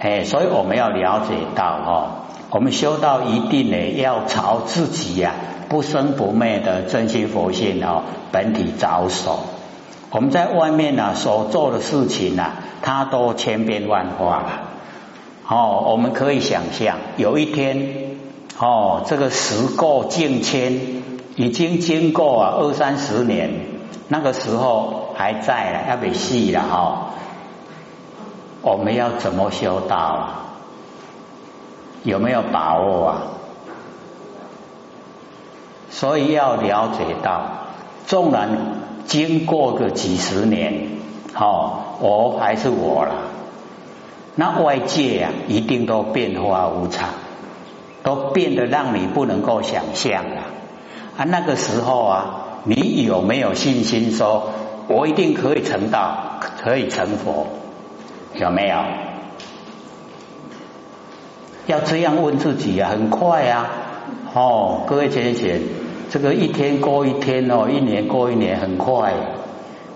哎，所以我们要了解到哦，我们修到一定呢，要朝自己呀不生不灭的真心佛性哦本体着手。我们在外面呢所做的事情呢，它都千变万化了。哦，我们可以想象，有一天哦，这个时过境迁，已经经过啊二三十年，那个时候还在了，要被戏了哈。我们要怎么修道啊？有没有把握啊？所以要了解到，纵然经过个几十年，哦，我还是我了。那外界啊，一定都变化无常，都变得让你不能够想象了。啊，那个时候啊，你有没有信心说，我一定可以成道，可以成佛？有没有？要这样问自己啊，很快啊！哦，各位先生，这个一天过一天哦，一年过一年，很快。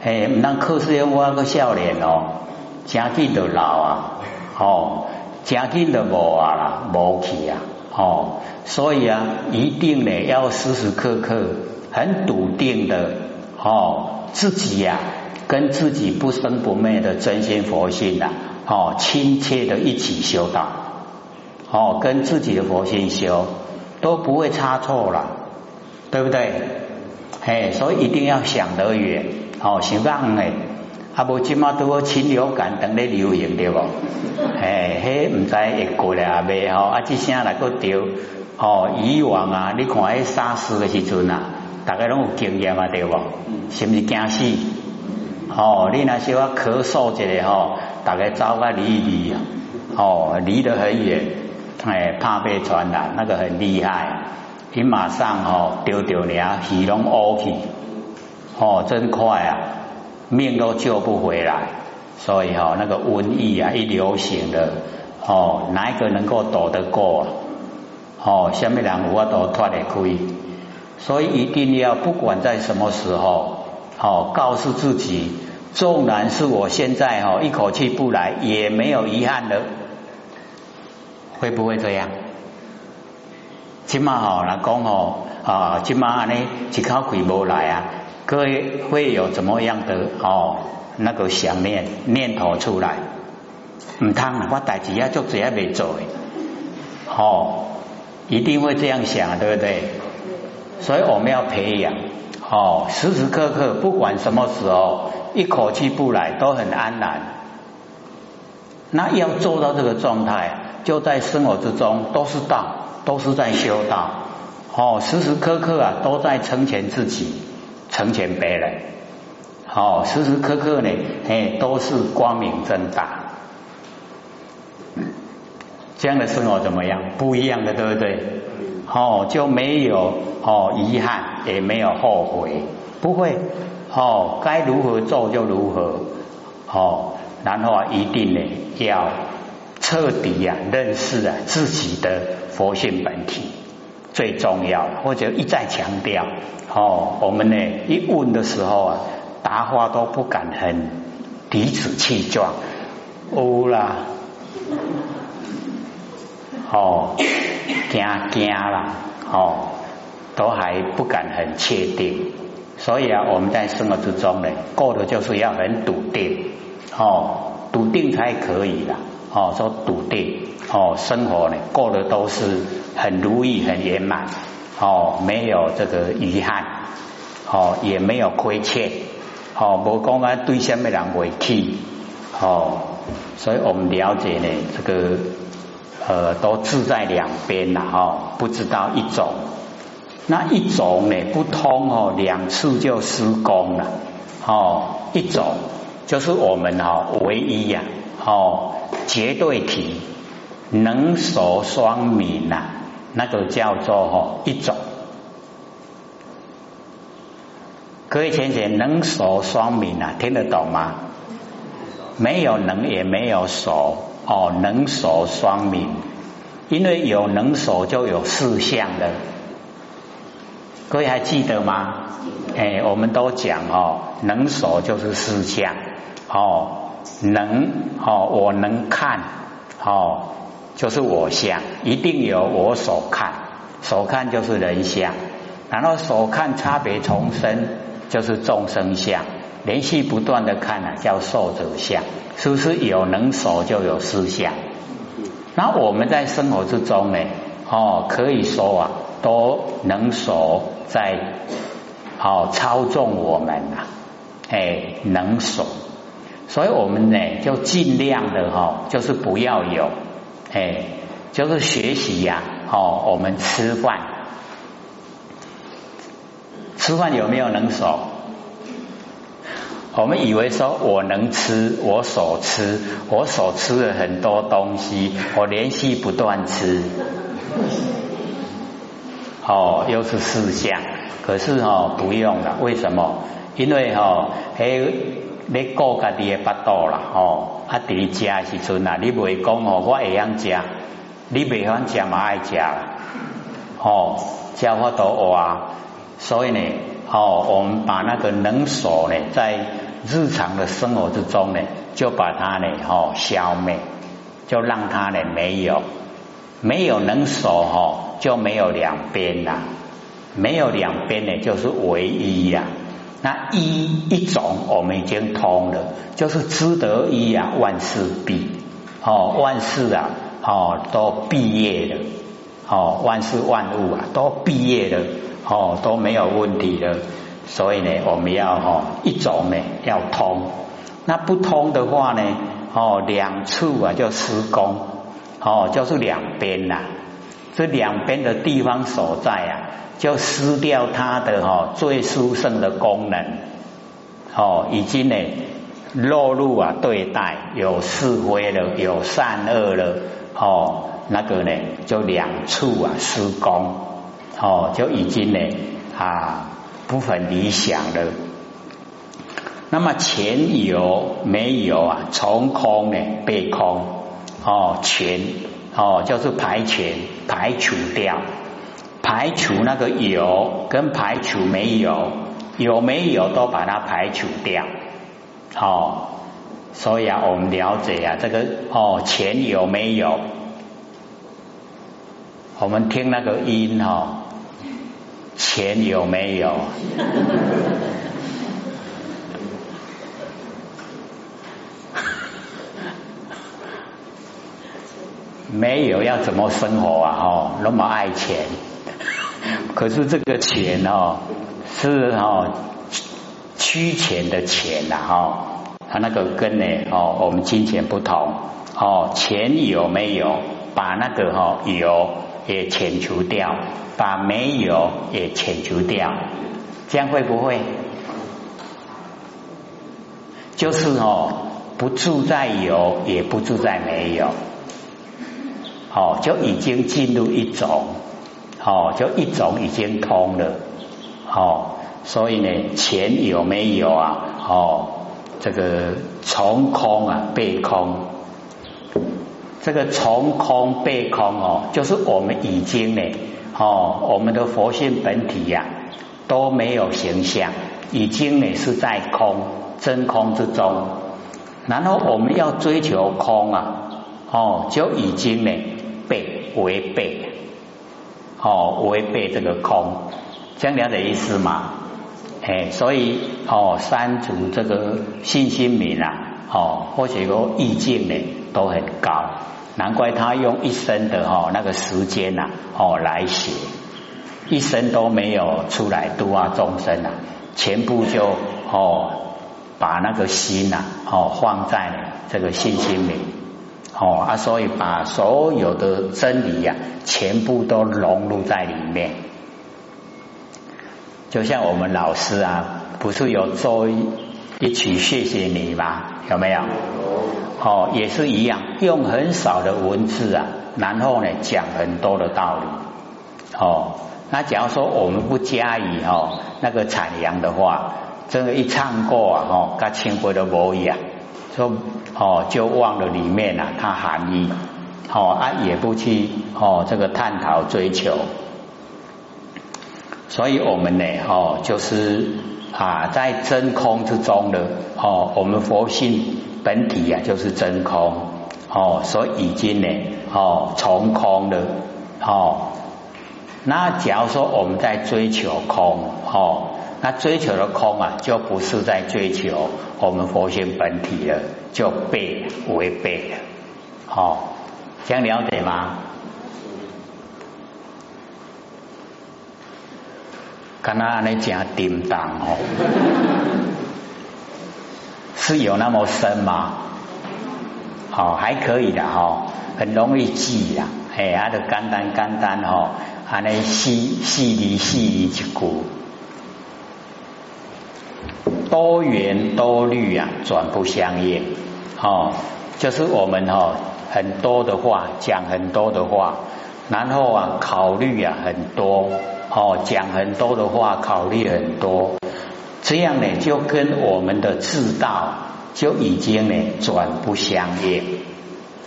哎，唔当克斯要我个笑脸哦，真紧就老啊！哦，真紧就无啊啦，无去啊！哦，所以啊，一定呢要时时刻刻很笃定的哦，自己呀。跟自己不生不灭的真心佛性呐，哦，亲切的一起修道，哦，跟自己的佛性修都不会差错了，对不对？哎，所以一定要想得远，哦，想让哎，啊，无今嘛都禽流感等咧流行对不？哎，嘿，唔知会过来啊未？吼，啊，这声来个丢，哦，以往啊，你看迄沙士的时阵啊，大家拢有经验啊，对不？是不是惊死？哦，你那些话咳嗽一下吼，大概走个离一离，哦，离得很远，哎，怕被传染，那个很厉害，你马上哦丢丢你啊，皮拢乌去，哦，真快啊，命都救不回来，所以哈，那个瘟疫啊一流行的，哦，哪一个能够躲得过？哦，下面两个我都脱得开，所以一定要不管在什么时候。哦，告诉自己，纵然是我现在哈一口气不来，也没有遗憾的，会不会这样？今嘛好来讲哦啊，今嘛呢一口气无来啊，各位会有怎么样的哦那个想念念头出来？唔通我代志要做，只要未做诶，哦，一定会这样想，对不对？所以我们要培养。哦，时时刻刻，不管什么时候，一口气不来都很安然。那要做到这个状态，就在生活之中都是道，都是在修道。哦，时时刻刻啊，都在成全自己，成全别人。哦，时时刻刻呢，哎，都是光明正大。这样的生活怎么样？不一样的，对不对？哦，就没有哦遗憾，也没有后悔，不会哦，该如何做就如何哦，然后啊，一定呢要彻底啊认识啊自己的佛性本体最重要，或者一再强调哦，我们呢一问的时候啊，答话都不敢很理直气壮，哦啦。哦，惊惊啦，哦，都还不敢很确定，所以啊，我们在生活之中呢，过的就是要很笃定，哦，笃定才可以啦，哦，说笃定，哦，生活呢过的都是很如意、很圆满，哦，没有这个遗憾，哦，也没有亏欠，哦，无讲啊对什么人委屈，哦，所以我们了解呢这个。呃，都自在两边了哈，不知道一种，那一种呢不通哦，两次就失功了哦。一种就是我们哈唯一呀哦，绝对体能守双明呐，那个叫做哈一种。各位先生，能守双明啊，听得懂吗？没有能也没有守。哦，能守双明，因为有能守就有四相的，各位还记得吗？哎，我们都讲哦，能守就是四相，哦，能哦，我能看，哦，就是我相，一定有我所看，所看就是人相，然后所看差别重生就是众生相，连续不断的看啊，叫受者相，是不是有能所就有思相？那我们在生活之中呢，哦，可以说啊，都能所在，哦，操纵我们呐，哎，能所，所以我们呢，就尽量的哈，就是不要有，哎，就是学习呀，哦，我们吃饭，吃饭有没有能所？我们以为说我能吃，我所吃，我所吃的很多东西，我连续不断吃，哦，又是四项，可是哦不用了，为什么？因为哦，嘿，你顾家己的巴肚啦，哦，啊，伫食时阵啊，你袂讲哦，我会样食，你袂晓食嘛爱食啦，哦，食法都活，所以呢。哦，我们把那个能所呢，在日常的生活之中呢，就把它呢，哦，消灭，就让它呢没有，没有能守哈，就没有两边啦，没有两边呢，就是唯一呀。那一一种我们已经通了，就是知得一啊，万事毕，哦，万事啊，哦，都毕业了，哦，万事万物啊，都毕业了。哦，都没有问题了，所以呢，我们要哦一种呢要通，那不通的话呢，哦两处啊就失功，哦就是两边呐，这两边的地方所在啊，就失掉它的哦最殊胜的功能，哦已经呢落入啊对待有是非了，有善恶了，哦那个呢就两处啊施工。哦，就已经呢啊不很理想了。那么前有没有啊？从空呢被空哦，全哦就是排全排除掉，排除那个有跟排除没有，有没有都把它排除掉。哦，所以啊，我们了解啊，这个哦前有没有？我们听那个音哦。钱有没有？没有要怎么生活啊？哦，那么爱钱，可是这个钱哦，是哦缺钱的钱呐，哈，它那个跟呢哦，我们金钱不同哦，钱有没有？把那个哈有。也遣除掉，把没有也遣除掉，这样会不会？就是哦，不住在有，也不住在没有，哦，就已经进入一种，哦，就一种已经通了，哦，所以呢，钱有没有啊？哦，这个从空啊，被空。这个从空被空哦，就是我们已经呢，哦，我们的佛性本体呀都没有形象，已经呢是在空真空之中，然后我们要追求空啊，哦，就已经呢背违背，哦，违背这个空，这样了的意思嘛，哎，所以哦，三祖这个信心明啊，哦，或许个意境呢都很高。难怪他用一生的哈那个时间呐哦来写，一生都没有出来度啊众生啊，全部就哦把那个心呐哦放在这个信心里哦啊，所以把所有的真理呀全部都融入在里面。就像我们老师啊，不是有做一曲谢谢你吗？有没有？哦，也是一样，用很少的文字啊，然后呢讲很多的道理。哦，那假如说我们不加以哦那个阐扬的话，这个一唱过啊，哦，跟轻轨都不一样，说哦就忘了里面啊它含义，哦啊也不去哦这个探讨追求，所以我们呢哦就是啊在真空之中的哦我们佛性。本体呀就是真空哦，所以已经呢，哦，从空了，哦，那假如说我们在追求空，哦，那追求的空啊，就不是在追求我们佛性本体了，就背违背了，哦，这样了解吗？刚刚那讲叮当哦，是有那么深吗？好，还可以的哈，很容易记呀，哎，它的简单简单哈，安尼细细离细离一股，多圆多虑啊，转不相应，哦，就是我们哈很多的话讲很多的话，然后啊考虑啊很多。哦，讲很多的话，考虑很多，这样呢，就跟我们的自道就已经呢转不相应，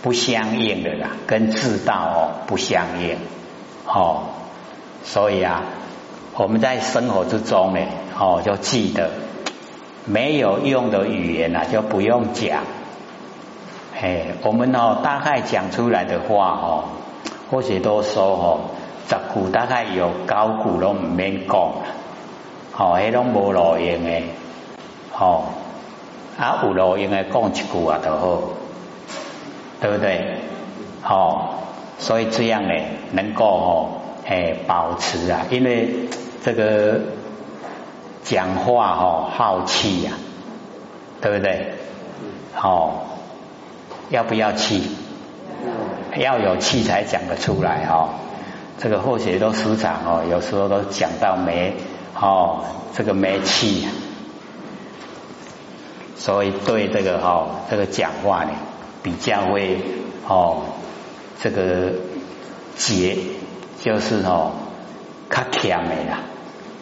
不相应的啦，跟自道哦不相应，哦，所以啊，我们在生活之中呢，哦，就记得没有用的语言啊，就不用讲，哎，我们哦大概讲出来的话哦，或许都说哦。十句大概有九句拢唔免讲，吼，迄拢无路用诶，吼，啊有路用诶讲一句啊就好，对不对？吼，所以这样呢，能够吼，诶，保持啊，因为这个讲话哦，好气呀，对不对？哦，要不要气？要有气才讲得出来哦。这个或许都时常哦，有时候都讲到没哦，这个没气，所以对这个哦，这个讲话呢比较会哦，这个结就是哦，较强的啦，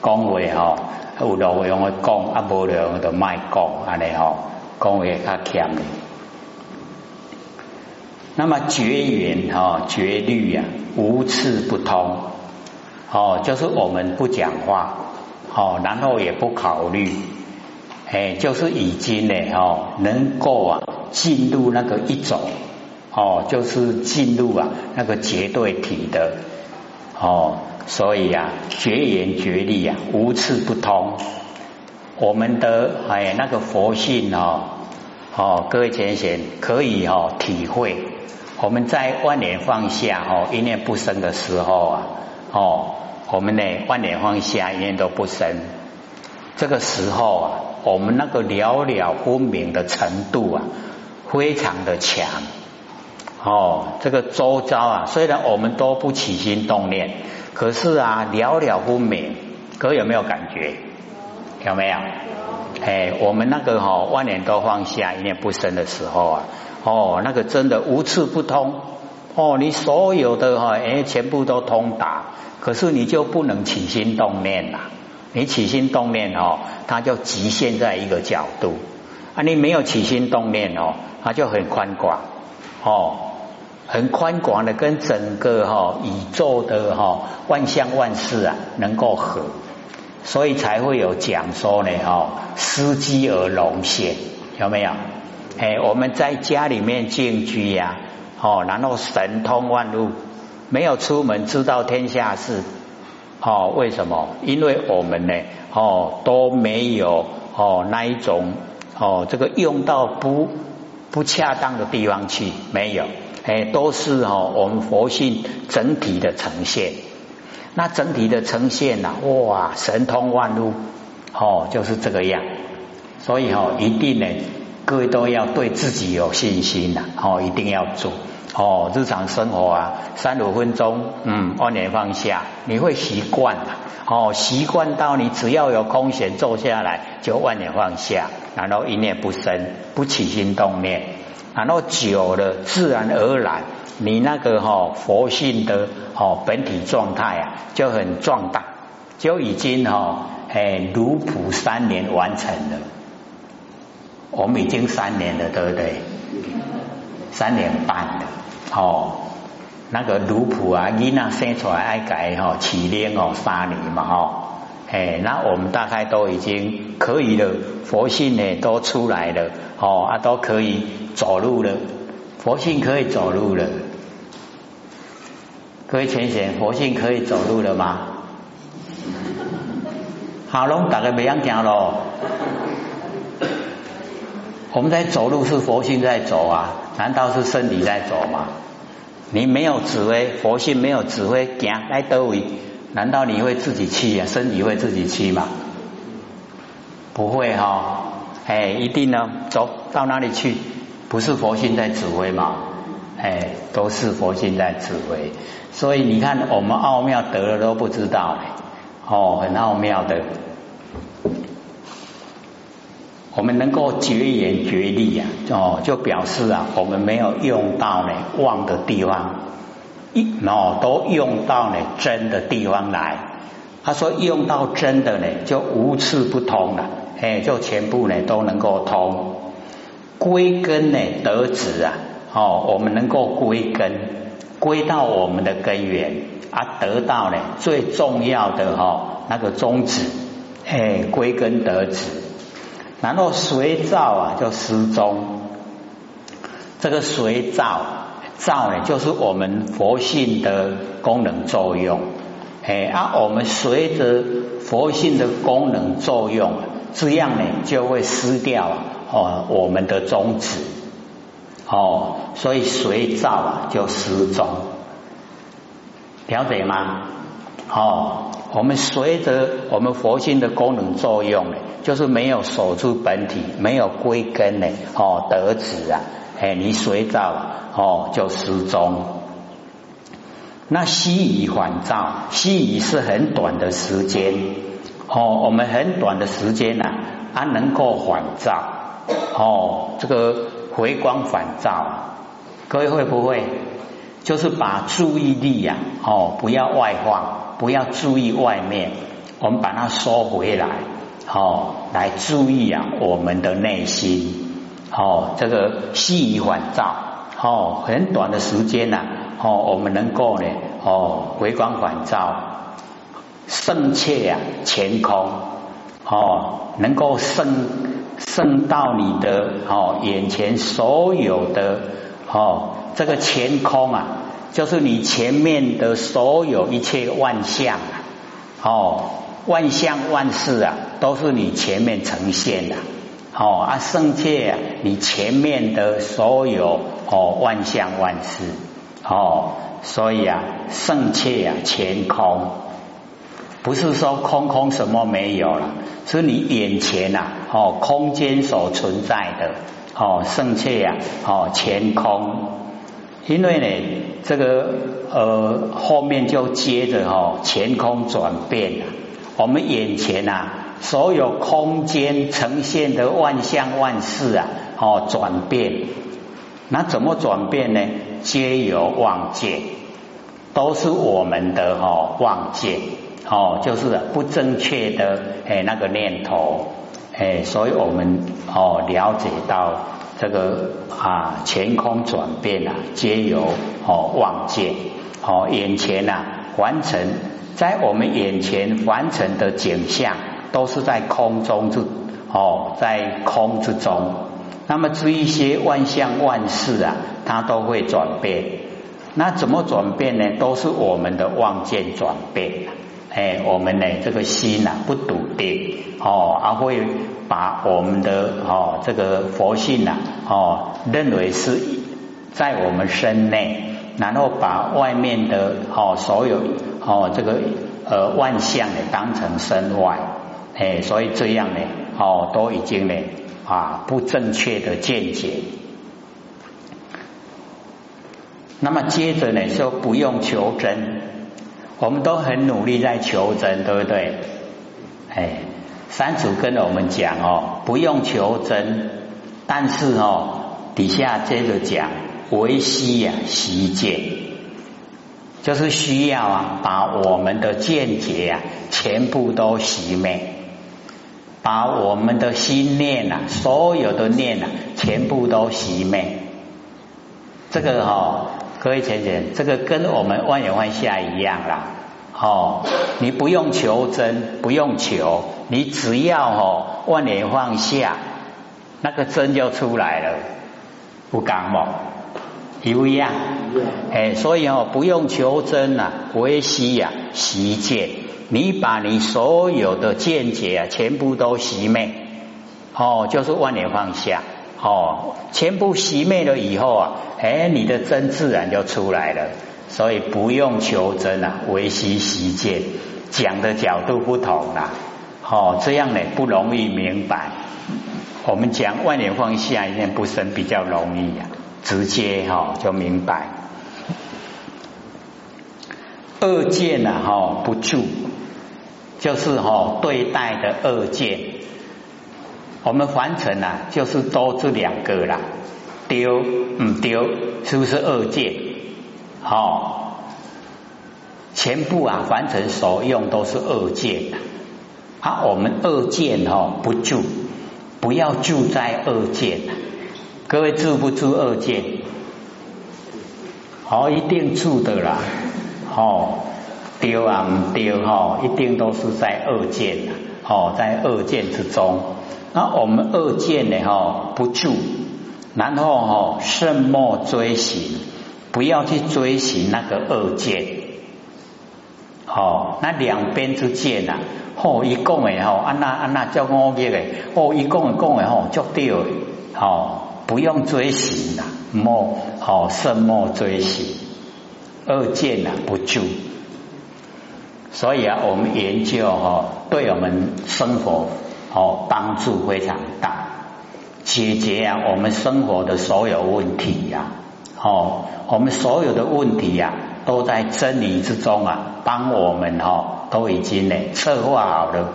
讲话哦，有路用的讲，啊无路用就卖讲，安尼哦，讲话较欠的。那么绝缘哈绝律呀无次不通哦，就是我们不讲话哦，然后也不考虑，哎，就是已经呢哦能够啊进入那个一种哦，就是进入啊那个绝对体的哦，所以啊绝缘绝力啊无次不通，我们的哎那个佛性哦哦，各位前贤可以哦体会。我们在万年放下哦，一念不生的时候啊，哦，我们呢万年放下一念都不生，这个时候啊，我们那个了了分明的程度啊，非常的强哦。这个周遭啊，虽然我们都不起心动念，可是啊，寥寥分明，各位有没有感觉？有没有？哎，我们那个哈万年都放下一念不生的时候啊。哦，那个真的无处不通哦，你所有的哈哎全部都通达，可是你就不能起心动念呐，你起心动念哦，它就局限在一个角度啊，你没有起心动念哦，它就很宽广哦，很宽广的跟整个哈宇宙的哈万象万事啊能够合，所以才会有讲说呢哈，司机而龙现，有没有？哎，我们在家里面静居呀，哦，然后神通万物，没有出门知道天下事，哦，为什么？因为我们呢，哦，都没有哦那一种哦，这个用到不不恰当的地方去，没有，哎，都是哦我们佛性整体的呈现。那整体的呈现呐，哇，神通万物，哦，就是这个样。所以哦，一定呢。各位都要对自己有信心呐，哦，一定要做哦。日常生活啊，三五分钟，嗯，万年放下，你会习惯的哦。习惯到你只要有空闲坐下来，就万年放下，然后一念不生，不起心动念，然后久了，自然而然，你那个哈佛性的哦本体状态啊，就很壮大，就已经哈哎如普三年完成了。我们已经三年了，对不对？三年半了，哦，那个卢普啊，伊那生出来爱改哈，起念哦三年嘛，哈，哎，那我们大概都已经可以了，佛性呢都出来了，哦啊都可以走路了，佛性可以走路了。各位浅显，佛性可以走路了吗？好喽，大家别样讲喽。我们在走路是佛性在走啊，难道是身体在走吗？你没有指挥，佛性没有指挥，行来得位，难道你会自己去啊？身体会自己去吗？不会哈，哎，一定呢，走到哪里去？不是佛性在指挥吗？哎，都是佛性在指挥。所以你看，我们奥妙得了都不知道，哦，很奥妙的。我们能够绝缘绝力啊，哦，就表示啊，我们没有用到呢妄的地方，一哦都用到呢真的地方来。他说用到真的呢，就无次不通了，哎，就全部呢都能够通。归根呢得止啊，哦，我们能够归根，归到我们的根源啊，得到呢最重要的哈那个宗旨，哎，归根得止。然后随造啊，就失踪。这个随造造呢，就是我们佛性的功能作用。哎，啊，我们随着佛性的功能作用，这样呢，就会失掉哦我们的宗旨。哦，所以随造啊，就失踪。了解吗？哦。我们随着我们佛性的功能作用，就是没有守住本体，没有归根呢，哦，得子啊，哎，你随造哦就失踪。那西移缓照，西移是很短的时间，哦，我们很短的时间呐，啊，能够缓照，哦，这个回光返照，各位会不会？就是把注意力呀，哦，不要外放。不要注意外面，我们把它收回来，哦，来注意啊，我们的内心，哦，这个细以缓照，哦，很短的时间呐，哦，我们能够呢，哦，回光返照，胜切啊，乾空，哦，能够胜胜到你的哦眼前所有的哦这个乾空啊。就是你前面的所有一切万象啊，哦，万象万事啊，都是你前面呈现的，哦啊，圣界啊，你前面的所有哦万象万事，哦，所以啊，圣切啊，乾空，不是说空空什么没有了，是你眼前呐，哦，空间所存在的，哦，圣切啊，哦，乾空，因为呢。这个呃，后面就接着哦，乾空转变了。我们眼前啊，所有空间呈现的万象万事啊，哦，转变。那怎么转变呢？皆由妄见，都是我们的哦妄见，哦，就是不正确的哎那个念头，哎，所以我们哦了解到。这个啊，乾空转变啊，皆由哦望见哦眼前呐完成，在我们眼前完成的景象，都是在空中之哦，在空之中。那么这一些万象万事啊，它都会转变。那怎么转变呢？都是我们的望见转变。哎，我们呢这个心呐不笃定哦，而会把我们的哦这个佛性呐哦认为是在我们身内，然后把外面的哦所有哦这个呃万象呢当成身外，哎，所以这样呢哦都已经呢啊不正确的见解。那么接着呢说不用求真。我们都很努力在求真，对不对？哎，三祖跟我们讲哦，不用求真，但是哦，底下接着讲维系呀，习见，就是需要啊，把我们的见解啊，全部都熄灭，把我们的心念呐，所有的念呐，全部都熄灭。这个哈。各位浅浅，这个跟我们万有万下一样啦。哦，你不用求真，不用求，你只要哦万年放下，那个真就出来了。不刚嘛？一不一样？哎，所以哦，不用求真呐，唯惜呀习见。你把你所有的见解啊，全部都熄灭，哦，就是万年放下，哦，全部熄灭了以后啊，哎，你的真自然就出来了。所以不用求真啊，唯惜习见。讲的角度不同啦，哦，这样呢不容易明白。我们讲万年放下，一念不生比较容易呀。直接哈就明白，二见呐哈不住，就是哈对待的二见。我们凡尘呐，就是多这两个啦，丢唔丢，是不是二见？好，全部啊凡尘所用都是二见啊，我们二见哈不住，不要住在二见。各位住不住二见？好，一定住的啦。哦，丢啊唔丢哈，一定都是在二见呐。哦，在二见之中，那我们二见呢？哈，不住，然后哈，慎莫追寻，不要去追寻那个二见。好，那两边之间呐，哦，一共诶吼，安那安那叫五业诶，哦，一共共诶吼，足对诶，好。不用追寻呐，莫好甚莫追寻，二见呐不住，所以啊，我们研究哈，对我们生活哦帮助非常大，解决啊我们生活的所有问题呀，哦，我们所有的问题呀，都在真理之中啊，帮我们哈都已经呢策划好了。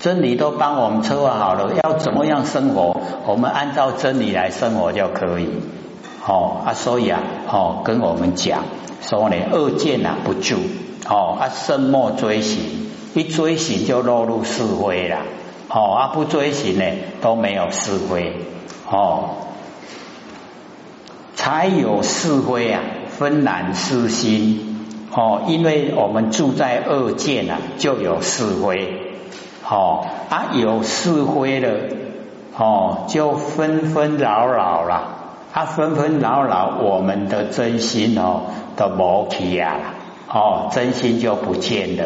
真理都帮我们策划好了，要怎么样生活，我们按照真理来生活就可以。哦啊，所以啊，哦跟我们讲说呢，恶见啊不住，哦啊生莫追寻，一追寻就落入是非了。哦啊不追寻呢都没有是非，哦才有是非啊，分难失心。哦，因为我们住在恶见啊，就有是非。哦啊，有是非了，哦，就纷纷扰扰了，啊，纷纷扰扰，我们的真心哦都没起呀，哦，真心就不见了，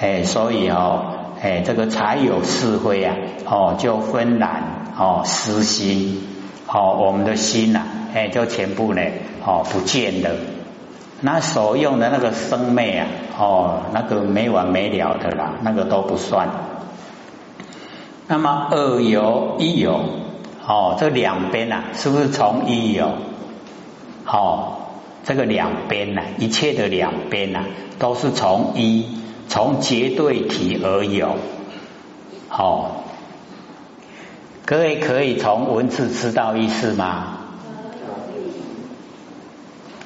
哎，所以哦，哎，这个才有是非啊，哦，就纷然哦失心，哦，我们的心呐，哎，就全部呢，哦，不见了，那所用的那个生昧啊，哦，那个没完没了的啦，那个都不算。那么二有一有，哦，这两边呐，是不是从一有？哦，这个两边呐，一切的两边呐，都是从一，从绝对体而有。好，各位可以从文字知道意思吗？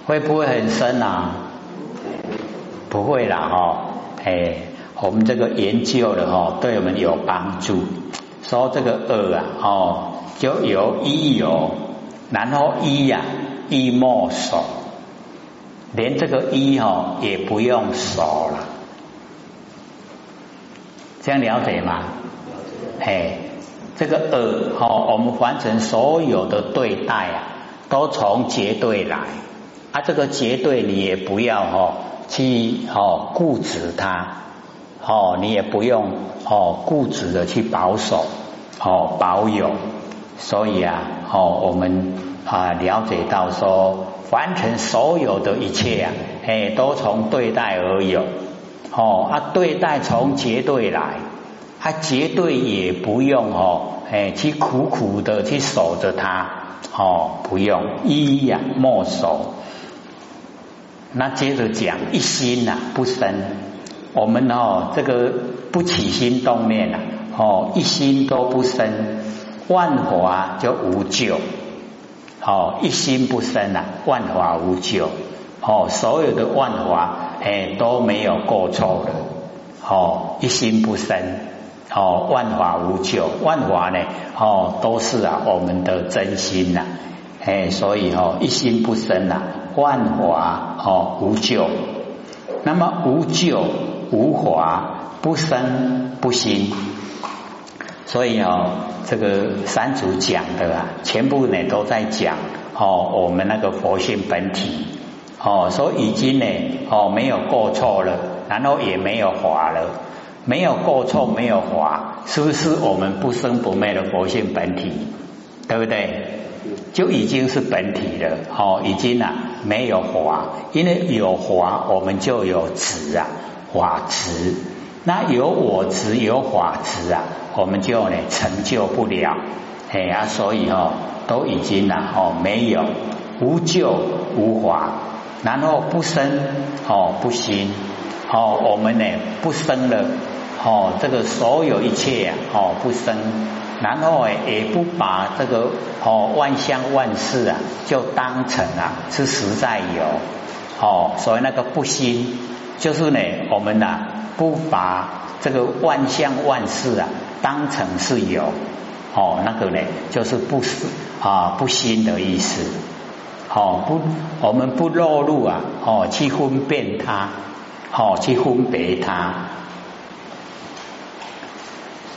会不会很深啊？不会啦，哦，哎，我们这个研究的哦，对我们有帮助。说这个二啊，哦，就有一有，然后一呀，一莫守，连这个一哦也不用守了，这样了解吗？哎，这个二哦，我们完成所有的对待啊，都从绝对来啊，这个绝对你也不要哦去哦固执它。哦，你也不用哦固执的去保守哦保有，所以啊哦我们啊了解到说，完成所有的一切啊，哎都从对待而有哦啊对待从绝对来，啊绝对也不用哦哎去苦苦的去守着它哦不用一呀莫守，那接着讲一心呐不生。我们哦，这个不起心动念呐，哦，一心都不生，万法就无救。哦，一心不生呐，万法无救。哦，所有的万法哎都没有过错的。哦，一心不生，哦，万法无救。万法呢，哦，都是啊我们的真心呐。哎，所以哦，一心不生呐，万法哦无救。那么无救。无华不生不兴，所以哦，这个三祖讲的啊，全部呢都在讲哦，我们那个佛性本体哦，说已经呢哦没有过错了，然后也没有华了，没有过错，没有华，是不是我们不生不灭的佛性本体？对不对？就已经是本体了哦，已经啊没有华，因为有华，我们就有执啊，法执。那有我执有法执啊，我们就呢成就不了。哎呀，所以哦，都已经了哦，没有。无救无华，然后不生哦不兴。哦，我们呢不生了。哦，这个所有一切啊哦不生，然后也不把这个哦万象万事啊就当成啊是实在有哦，所以那个不兴就是呢我们呐不把这个万象万事啊当成是有。哦，那个呢，就是不是啊，不新的意思。哦，不，我们不落入啊，哦，去分辨它，哦，去分别它。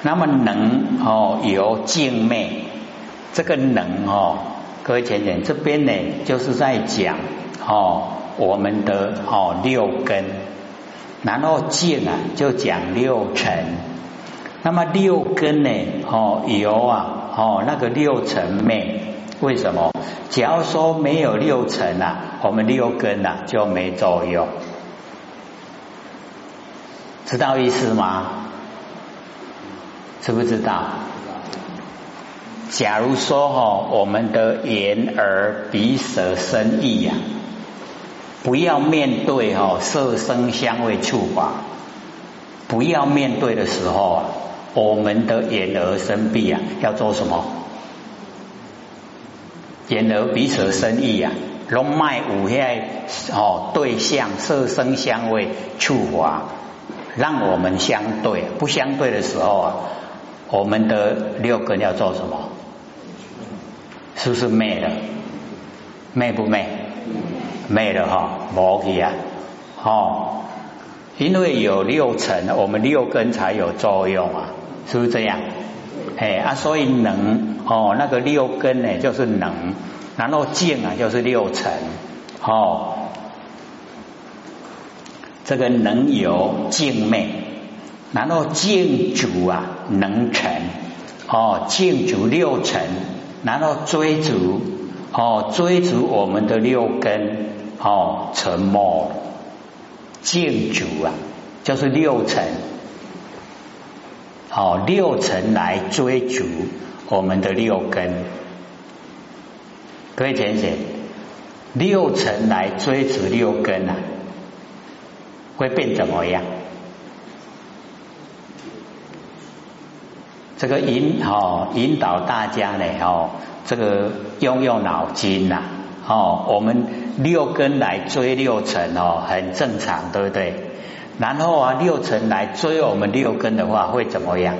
那么能哦，有静昧，这个能哦，各位浅浅这边呢，就是在讲哦，我们的哦六根，然后静啊，就讲六尘。那么六根呢？哦，有啊，哦，那个六尘昧，为什么？假如说没有六尘啊，我们六根啊就没作用，知道意思吗？知不知道？假如说哈，我们的眼耳鼻舌身意呀，不要面对哈色声香味触法，不要面对的时候啊。我们的眼耳身鼻啊，要做什么？眼耳鼻舌身意啊，龙脉五黑哦，对象色声香味触法，让我们相对。不相对的时候啊，我们的六根要做什么？是不是灭了？灭不灭？灭了哈，无去啊，哦，因为有六尘，我们六根才有作用啊。是不是这样？哎啊，所以能哦，那个六根呢，就是能，然后静啊，就是六尘哦。这个能有静昧，然后静主啊，能成哦，静足六尘，然后追逐哦，追逐我们的六根哦，沉默静足啊，就是六尘。哦，六尘来追逐我们的六根，各位浅显，六尘来追逐六根啊，会变怎么样？这个引哦引导大家呢哦，这个用用脑筋呐哦，我们六根来追六尘哦，很正常，对不对？然后啊，六尘来追我们六根的话，会怎么样？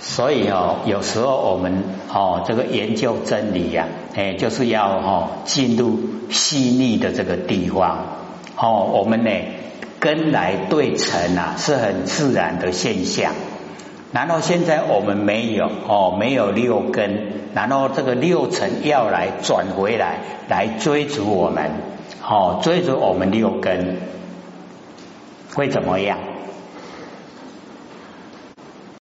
所以哦，有时候我们哦，这个研究真理呀，哎，就是要哦进入细腻的这个地方哦，我们呢根来对尘啊，是很自然的现象。然后现在我们没有哦，没有六根，然后这个六尘要来转回来，来追逐我们，哦，追逐我们六根会怎么样？